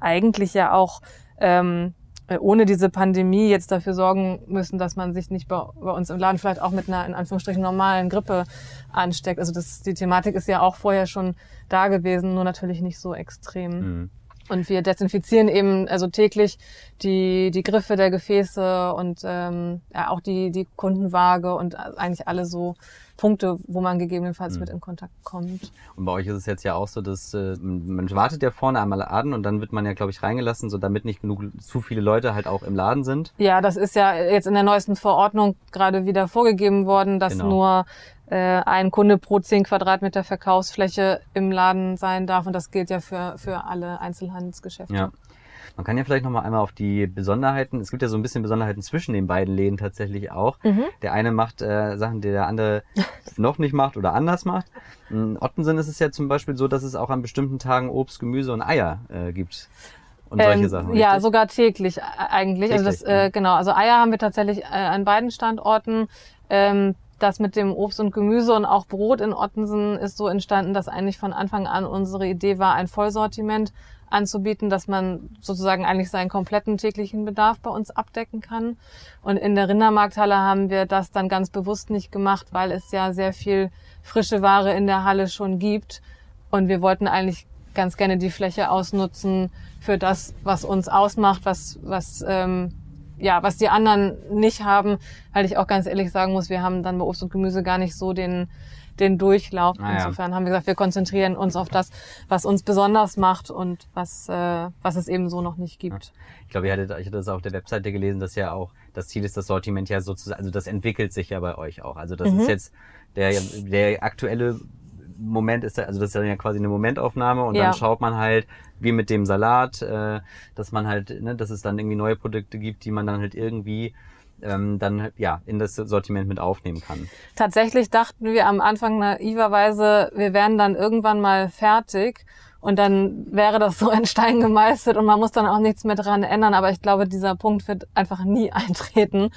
eigentlich ja auch ähm, ohne diese Pandemie jetzt dafür sorgen müssen, dass man sich nicht bei, bei, uns im Laden vielleicht auch mit einer in Anführungsstrichen normalen Grippe ansteckt. Also das, die Thematik ist ja auch vorher schon da gewesen, nur natürlich nicht so extrem. Mhm. Und wir desinfizieren eben also täglich die, die Griffe der Gefäße und ähm, ja, auch die, die Kundenwaage und eigentlich alle so Punkte, wo man gegebenenfalls mhm. mit in Kontakt kommt. Und bei euch ist es jetzt ja auch so, dass äh, man wartet ja vorne einmal an und dann wird man ja, glaube ich, reingelassen, so damit nicht genug zu viele Leute halt auch im Laden sind. Ja, das ist ja jetzt in der neuesten Verordnung gerade wieder vorgegeben worden, dass genau. nur ein Kunde pro 10 Quadratmeter Verkaufsfläche im Laden sein darf. Und das gilt ja für, für alle Einzelhandelsgeschäfte. Ja. Man kann ja vielleicht noch mal einmal auf die Besonderheiten. Es gibt ja so ein bisschen Besonderheiten zwischen den beiden Läden tatsächlich auch. Mhm. Der eine macht äh, Sachen, die der andere noch nicht macht oder anders macht. In Ottensen ist es ja zum Beispiel so, dass es auch an bestimmten Tagen Obst, Gemüse und Eier äh, gibt. Und solche ähm, Sachen. Richtig? Ja, sogar täglich äh, eigentlich. Täglich, also das, äh, genau. Also Eier haben wir tatsächlich äh, an beiden Standorten. Ähm, das mit dem Obst und Gemüse und auch Brot in Ottensen ist so entstanden, dass eigentlich von Anfang an unsere Idee war, ein Vollsortiment anzubieten, dass man sozusagen eigentlich seinen kompletten täglichen Bedarf bei uns abdecken kann. Und in der Rindermarkthalle haben wir das dann ganz bewusst nicht gemacht, weil es ja sehr viel frische Ware in der Halle schon gibt. Und wir wollten eigentlich ganz gerne die Fläche ausnutzen für das, was uns ausmacht, was, was ähm, ja, was die anderen nicht haben, weil ich auch ganz ehrlich sagen muss, wir haben dann bei Obst und Gemüse gar nicht so den, den Durchlauf. Ah, Insofern ja. haben wir gesagt, wir konzentrieren uns auf das, was uns besonders macht und was, äh, was es eben so noch nicht gibt. Ja. Ich glaube, ich hatte, ich hatte das auf der Webseite gelesen, dass ja auch das Ziel ist, das Sortiment ja sozusagen, also das entwickelt sich ja bei euch auch. Also das mhm. ist jetzt der, der aktuelle Moment ist, also das ist ja quasi eine Momentaufnahme und ja. dann schaut man halt, wie mit dem Salat, äh, dass man halt, ne, dass es dann irgendwie neue Produkte gibt, die man dann halt irgendwie ähm, dann ja in das Sortiment mit aufnehmen kann. Tatsächlich dachten wir am Anfang naiverweise, wir wären dann irgendwann mal fertig und dann wäre das so in Stein gemeißelt und man muss dann auch nichts mehr dran ändern. Aber ich glaube, dieser Punkt wird einfach nie eintreten.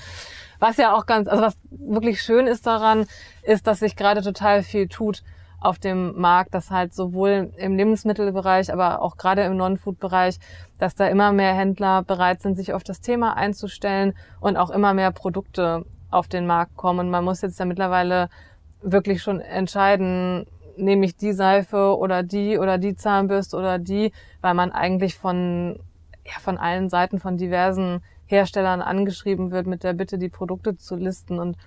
Was ja auch ganz, also was wirklich schön ist daran, ist, dass sich gerade total viel tut auf dem Markt, dass halt sowohl im Lebensmittelbereich, aber auch gerade im Non-Food-Bereich, dass da immer mehr Händler bereit sind, sich auf das Thema einzustellen und auch immer mehr Produkte auf den Markt kommen. Und man muss jetzt ja mittlerweile wirklich schon entscheiden, nehme ich die Seife oder die oder die Zahnbürste oder die, weil man eigentlich von, ja, von allen Seiten von diversen Herstellern angeschrieben wird mit der Bitte, die Produkte zu listen. Und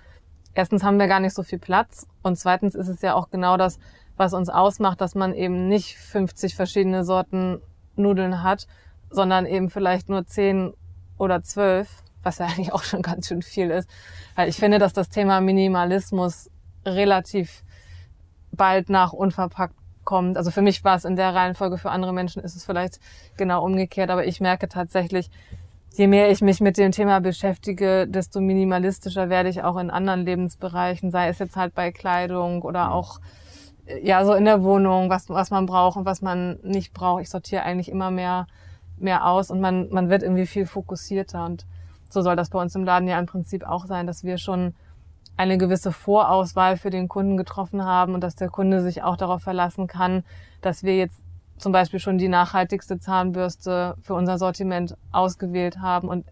erstens haben wir gar nicht so viel Platz und zweitens ist es ja auch genau das, was uns ausmacht, dass man eben nicht 50 verschiedene Sorten Nudeln hat, sondern eben vielleicht nur 10 oder 12, was ja eigentlich auch schon ganz schön viel ist. Weil ich finde, dass das Thema Minimalismus relativ bald nach unverpackt kommt. Also für mich war es in der Reihenfolge, für andere Menschen ist es vielleicht genau umgekehrt, aber ich merke tatsächlich, je mehr ich mich mit dem Thema beschäftige, desto minimalistischer werde ich auch in anderen Lebensbereichen, sei es jetzt halt bei Kleidung oder auch ja so in der Wohnung, was was man braucht und was man nicht braucht. Ich sortiere eigentlich immer mehr mehr aus und man man wird irgendwie viel fokussierter und so soll das bei uns im Laden ja im Prinzip auch sein, dass wir schon eine gewisse Vorauswahl für den Kunden getroffen haben und dass der Kunde sich auch darauf verlassen kann, dass wir jetzt zum Beispiel schon die nachhaltigste Zahnbürste für unser Sortiment ausgewählt haben und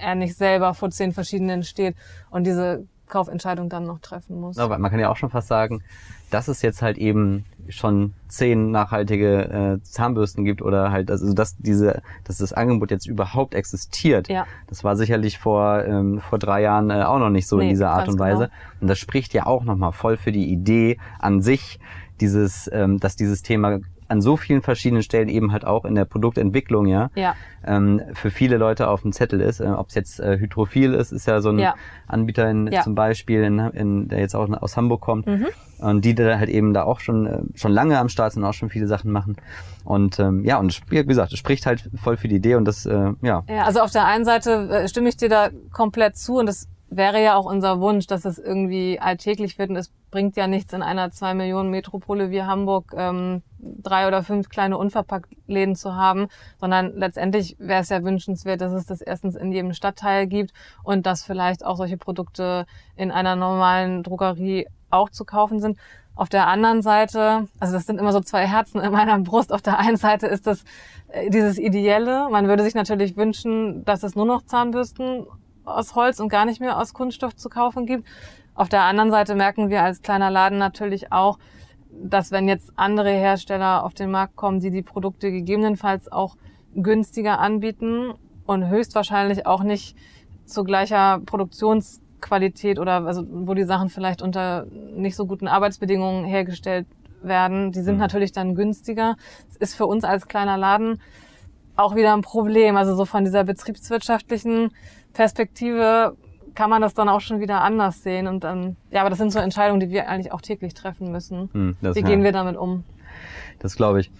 er nicht selber vor zehn verschiedenen steht und diese Kaufentscheidung dann noch treffen muss. Aber man kann ja auch schon fast sagen, dass es jetzt halt eben schon zehn nachhaltige äh, Zahnbürsten gibt oder halt, also dass diese, dass das Angebot jetzt überhaupt existiert. Ja. Das war sicherlich vor, ähm, vor drei Jahren äh, auch noch nicht so nee, in dieser Art und Weise. Genau. Und das spricht ja auch nochmal voll für die Idee an sich, dieses, ähm, dass dieses Thema an so vielen verschiedenen Stellen eben halt auch in der Produktentwicklung ja, Ja. ähm, für viele Leute auf dem Zettel ist. Äh, Ob es jetzt äh, Hydrophil ist, ist ja so ein Ja. Anbieter in, Ja. zum Beispiel, in, in, der jetzt auch aus Hamburg kommt Mhm. und die da halt eben da auch schon äh, schon lange am Start sind, auch schon viele Sachen machen. Und ähm, ja, und wie gesagt, es spricht halt voll für die Idee und das, äh, ja, Ja, also auf der einen Seite äh, stimme ich dir da komplett zu und das wäre ja auch unser Wunsch, dass es irgendwie alltäglich wird und es bringt ja nichts in einer zwei Millionen Metropole wie Hamburg ähm, drei oder fünf kleine Unverpacktläden zu haben, sondern letztendlich wäre es ja wünschenswert, dass es das erstens in jedem Stadtteil gibt und dass vielleicht auch solche Produkte in einer normalen Drogerie auch zu kaufen sind. Auf der anderen Seite, also das sind immer so zwei Herzen in meiner Brust. Auf der einen Seite ist das äh, dieses Ideelle. Man würde sich natürlich wünschen, dass es nur noch Zahnbürsten aus Holz und gar nicht mehr aus Kunststoff zu kaufen gibt. Auf der anderen Seite merken wir als kleiner Laden natürlich auch, dass wenn jetzt andere Hersteller auf den Markt kommen, die die Produkte gegebenenfalls auch günstiger anbieten und höchstwahrscheinlich auch nicht zu gleicher Produktionsqualität oder also wo die Sachen vielleicht unter nicht so guten Arbeitsbedingungen hergestellt werden, die sind Mhm. natürlich dann günstiger. Es ist für uns als kleiner Laden auch wieder ein Problem. Also so von dieser betriebswirtschaftlichen Perspektive kann man das dann auch schon wieder anders sehen. Und dann, ja, aber das sind so Entscheidungen, die wir eigentlich auch täglich treffen müssen. hm, Wie ja. gehen wir damit um? Das glaube ich.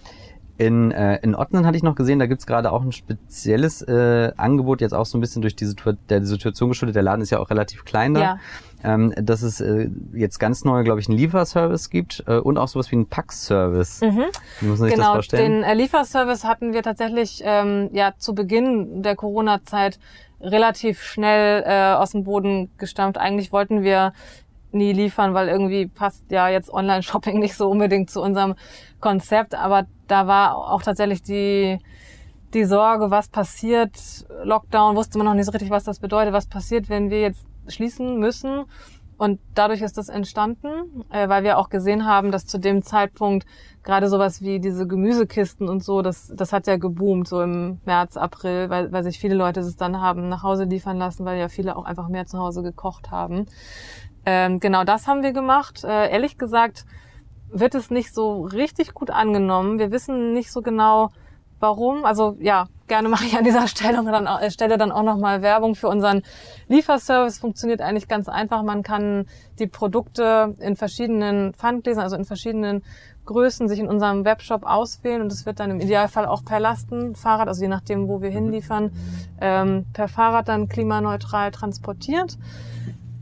In, äh, in Ottensen hatte ich noch gesehen, da gibt's gerade auch ein spezielles äh, Angebot, jetzt auch so ein bisschen durch die, Situa der Situation geschuldet. Der Laden ist ja auch relativ klein da. Ja. Ähm, dass es äh, jetzt ganz neu, glaube ich, einen Lieferservice gibt äh, und auch sowas wie einen Packservice. Mhm. Wie muss man sich das Genau, vorstellen? den äh, Lieferservice hatten wir tatsächlich ähm, ja zu Beginn der Corona-Zeit relativ schnell äh, aus dem Boden gestampft. Eigentlich wollten wir nie liefern, weil irgendwie passt ja jetzt Online-Shopping nicht so unbedingt zu unserem Konzept. Aber da war auch tatsächlich die die Sorge, was passiert, Lockdown, wusste man noch nicht so richtig, was das bedeutet, was passiert, wenn wir jetzt schließen müssen. Und dadurch ist das entstanden, äh, weil wir auch gesehen haben, dass zu dem Zeitpunkt gerade sowas wie diese Gemüsekisten und so, das, das hat ja geboomt, so im März, April, weil, weil sich viele Leute es dann haben nach Hause liefern lassen, weil ja viele auch einfach mehr zu Hause gekocht haben. Ähm, genau das haben wir gemacht. Äh, ehrlich gesagt wird es nicht so richtig gut angenommen. Wir wissen nicht so genau, warum. Also ja, gerne mache ich an dieser Stelle dann, auch- äh, Stelle dann auch nochmal Werbung für unseren Lieferservice. Funktioniert eigentlich ganz einfach. Man kann die Produkte in verschiedenen Pfandgläsern, also in verschiedenen Größen sich in unserem Webshop auswählen und es wird dann im Idealfall auch per Lastenfahrrad, also je nachdem, wo wir hinliefern, ähm, per Fahrrad dann klimaneutral transportiert.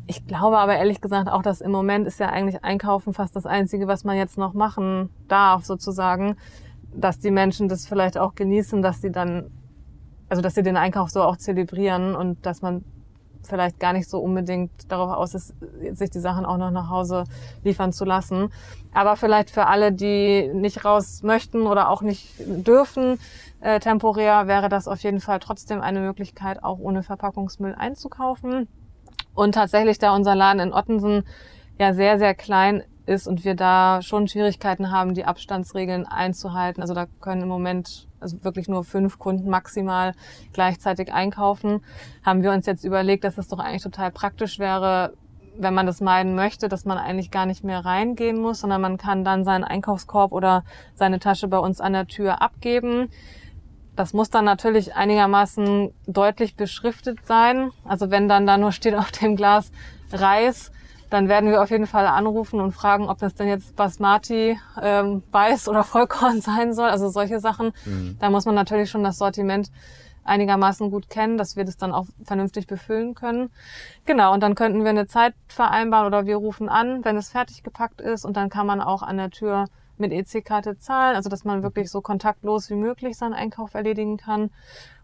Ich glaube aber ehrlich gesagt auch, dass im Moment ist ja eigentlich Einkaufen fast das Einzige, was man jetzt noch machen darf, sozusagen, dass die Menschen das vielleicht auch genießen, dass sie dann, also dass sie den Einkauf so auch zelebrieren und dass man vielleicht gar nicht so unbedingt darauf aus ist, sich die Sachen auch noch nach Hause liefern zu lassen. Aber vielleicht für alle, die nicht raus möchten oder auch nicht dürfen, äh, temporär wäre das auf jeden Fall trotzdem eine Möglichkeit, auch ohne Verpackungsmüll einzukaufen. Und tatsächlich, da unser Laden in Ottensen ja sehr, sehr klein ist und wir da schon Schwierigkeiten haben, die Abstandsregeln einzuhalten. Also da können im Moment also wirklich nur fünf Kunden maximal gleichzeitig einkaufen. Haben wir uns jetzt überlegt, dass es doch eigentlich total praktisch wäre, wenn man das meiden möchte, dass man eigentlich gar nicht mehr reingehen muss, sondern man kann dann seinen Einkaufskorb oder seine Tasche bei uns an der Tür abgeben. Das muss dann natürlich einigermaßen deutlich beschriftet sein. Also wenn dann da nur steht auf dem Glas Reis, dann werden wir auf jeden Fall anrufen und fragen, ob das denn jetzt Basmati, ähm, Weiß oder Vollkorn sein soll. Also solche Sachen. Mhm. Da muss man natürlich schon das Sortiment einigermaßen gut kennen, dass wir das dann auch vernünftig befüllen können. Genau, und dann könnten wir eine Zeit vereinbaren oder wir rufen an, wenn es fertig gepackt ist und dann kann man auch an der Tür mit EC-Karte zahlen, also dass man wirklich so kontaktlos wie möglich seinen Einkauf erledigen kann.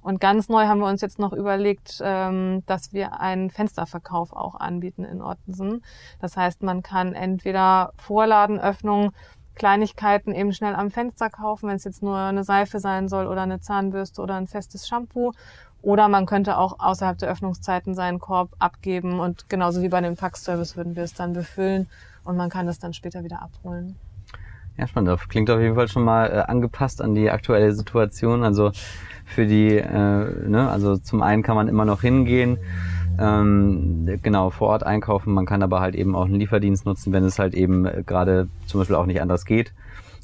Und ganz neu haben wir uns jetzt noch überlegt, ähm, dass wir einen Fensterverkauf auch anbieten in Ottensen. Das heißt, man kann entweder Vorladenöffnung, Kleinigkeiten eben schnell am Fenster kaufen, wenn es jetzt nur eine Seife sein soll oder eine Zahnbürste oder ein festes Shampoo. Oder man könnte auch außerhalb der Öffnungszeiten seinen Korb abgeben und genauso wie bei dem Packservice würden wir es dann befüllen und man kann es dann später wieder abholen. Ja, spannend. Das klingt auf jeden Fall schon mal äh, angepasst an die aktuelle Situation. Also für die, äh, ne, also zum einen kann man immer noch hingehen, ähm, genau, vor Ort einkaufen. Man kann aber halt eben auch einen Lieferdienst nutzen, wenn es halt eben äh, gerade zum Beispiel auch nicht anders geht.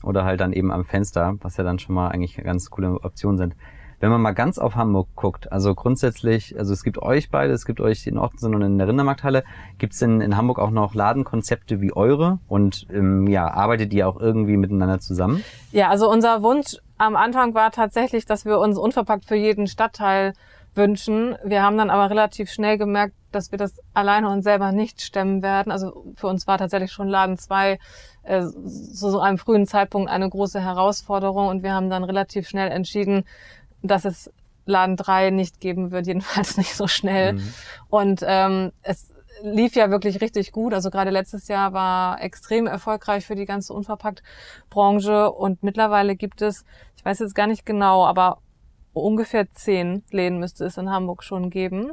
oder halt dann eben am Fenster, was ja dann schon mal eigentlich ganz coole Optionen sind. Wenn man mal ganz auf Hamburg guckt, also grundsätzlich, also es gibt euch beide, es gibt euch in Ortensen und in der Rindermarkthalle, gibt es in, in Hamburg auch noch Ladenkonzepte wie eure und ähm, ja, arbeitet ihr auch irgendwie miteinander zusammen? Ja, also unser Wunsch am Anfang war tatsächlich, dass wir uns unverpackt für jeden Stadtteil wünschen. Wir haben dann aber relativ schnell gemerkt, dass wir das alleine uns selber nicht stemmen werden. Also für uns war tatsächlich schon Laden 2 äh, zu so einem frühen Zeitpunkt eine große Herausforderung und wir haben dann relativ schnell entschieden, dass es Laden 3 nicht geben wird, jedenfalls nicht so schnell. Mhm. Und ähm, es lief ja wirklich richtig gut. Also gerade letztes Jahr war extrem erfolgreich für die ganze Unverpackt-Branche und mittlerweile gibt es, ich weiß jetzt gar nicht genau, aber ungefähr zehn Läden müsste es in Hamburg schon geben,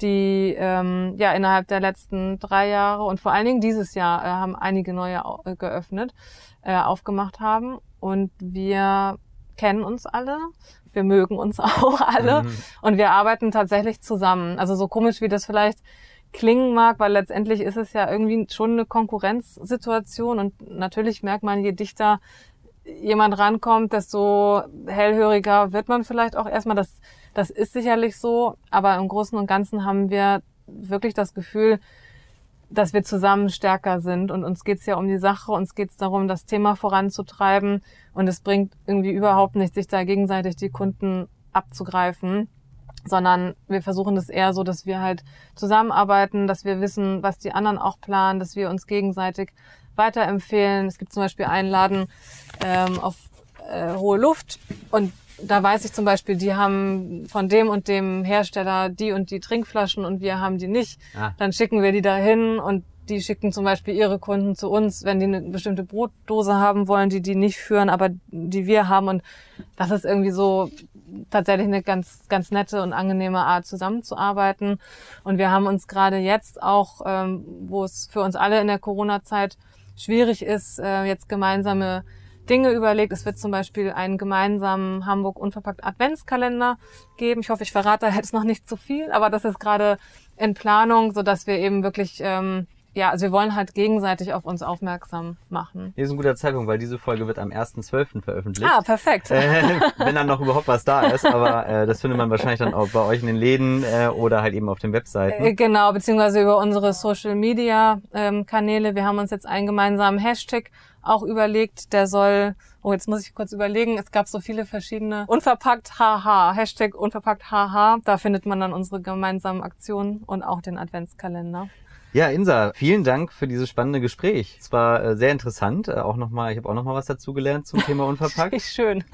die ähm, ja innerhalb der letzten drei Jahre und vor allen Dingen dieses Jahr äh, haben einige neue äh, geöffnet, äh, aufgemacht haben und wir kennen uns alle, wir mögen uns auch alle mhm. und wir arbeiten tatsächlich zusammen. Also so komisch wie das vielleicht klingen mag, weil letztendlich ist es ja irgendwie schon eine Konkurrenzsituation und natürlich merkt man, je dichter jemand rankommt, desto hellhöriger wird man vielleicht auch erstmal. Das, das ist sicherlich so, aber im Großen und Ganzen haben wir wirklich das Gefühl, dass wir zusammen stärker sind. Und uns geht's ja um die Sache, uns geht's darum, das Thema voranzutreiben. Und es bringt irgendwie überhaupt nicht, sich da gegenseitig die Kunden abzugreifen, sondern wir versuchen das eher so, dass wir halt zusammenarbeiten, dass wir wissen, was die anderen auch planen, dass wir uns gegenseitig weiterempfehlen. Es gibt zum Beispiel einen Laden ähm, auf äh, hohe Luft. Und da weiß ich zum Beispiel, die haben von dem und dem Hersteller die und die Trinkflaschen und wir haben die nicht. Ah. Dann schicken wir die dahin und die schicken zum Beispiel ihre Kunden zu uns, wenn die eine bestimmte Brotdose haben wollen, die die nicht führen, aber die wir haben. Und das ist irgendwie so tatsächlich eine ganz, ganz nette und angenehme Art zusammenzuarbeiten. Und wir haben uns gerade jetzt auch, ähm, wo es für uns alle in der Corona-Zeit schwierig ist, äh, jetzt gemeinsame Dinge überlegt. Es wird zum Beispiel einen gemeinsamen Hamburg unverpackt Adventskalender geben. Ich hoffe, ich verrate da jetzt noch nicht zu viel, aber das ist gerade in Planung, so dass wir eben wirklich ähm, ja, also wir wollen halt gegenseitig auf uns aufmerksam machen. Hier ist ein guter Zeitpunkt, weil diese Folge wird am 1.12. veröffentlicht. Ah, perfekt. Äh, wenn dann noch überhaupt was da ist, aber äh, das findet man wahrscheinlich dann auch bei euch in den Läden äh, oder halt eben auf den Webseiten. Äh, genau, beziehungsweise über unsere Social Media ähm, Kanäle. Wir haben uns jetzt einen gemeinsamen Hashtag auch überlegt, der soll, oh, jetzt muss ich kurz überlegen, es gab so viele verschiedene, unverpackt haha, Hashtag unverpackt haha, da findet man dann unsere gemeinsamen Aktionen und auch den Adventskalender. Ja, Insa, vielen Dank für dieses spannende Gespräch. Es war äh, sehr interessant. Äh, auch noch mal, ich habe auch noch mal was dazugelernt zum Thema Unverpackt. Richtig schön.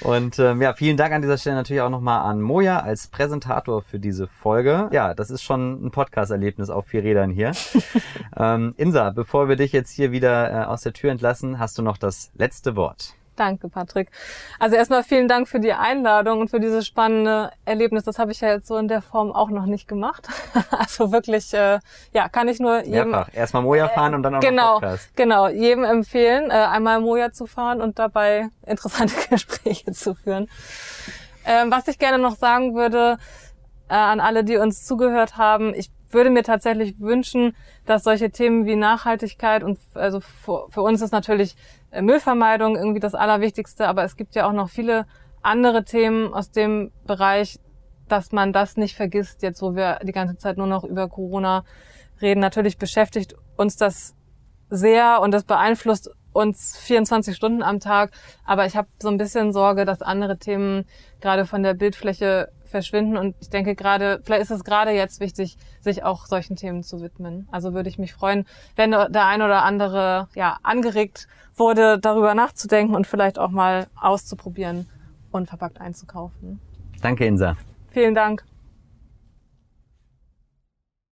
Und ähm, ja, vielen Dank an dieser Stelle natürlich auch noch mal an Moja als Präsentator für diese Folge. Ja, das ist schon ein Podcast-Erlebnis auf vier Rädern hier. ähm, Insa, bevor wir dich jetzt hier wieder äh, aus der Tür entlassen, hast du noch das letzte Wort. Danke, Patrick. Also erstmal vielen Dank für die Einladung und für dieses spannende Erlebnis. Das habe ich ja jetzt so in der Form auch noch nicht gemacht. also wirklich, äh, ja, kann ich nur jedem... Mehrfach. Erstmal Moja äh, fahren äh, und dann auch genau, noch Podcast. Genau, jedem empfehlen, äh, einmal Moja zu fahren und dabei interessante Gespräche zu führen. Ähm, was ich gerne noch sagen würde äh, an alle, die uns zugehört haben, ich würde mir tatsächlich wünschen, dass solche Themen wie Nachhaltigkeit und also für, für uns ist natürlich Müllvermeidung irgendwie das Allerwichtigste, aber es gibt ja auch noch viele andere Themen aus dem Bereich, dass man das nicht vergisst, jetzt wo wir die ganze Zeit nur noch über Corona reden. Natürlich beschäftigt uns das sehr und das beeinflusst uns 24 Stunden am Tag, aber ich habe so ein bisschen Sorge, dass andere Themen gerade von der Bildfläche verschwinden. Und ich denke gerade, vielleicht ist es gerade jetzt wichtig, sich auch solchen Themen zu widmen. Also würde ich mich freuen, wenn der ein oder andere ja angeregt wurde, darüber nachzudenken und vielleicht auch mal auszuprobieren, unverpackt einzukaufen. Danke, Insa. Vielen Dank.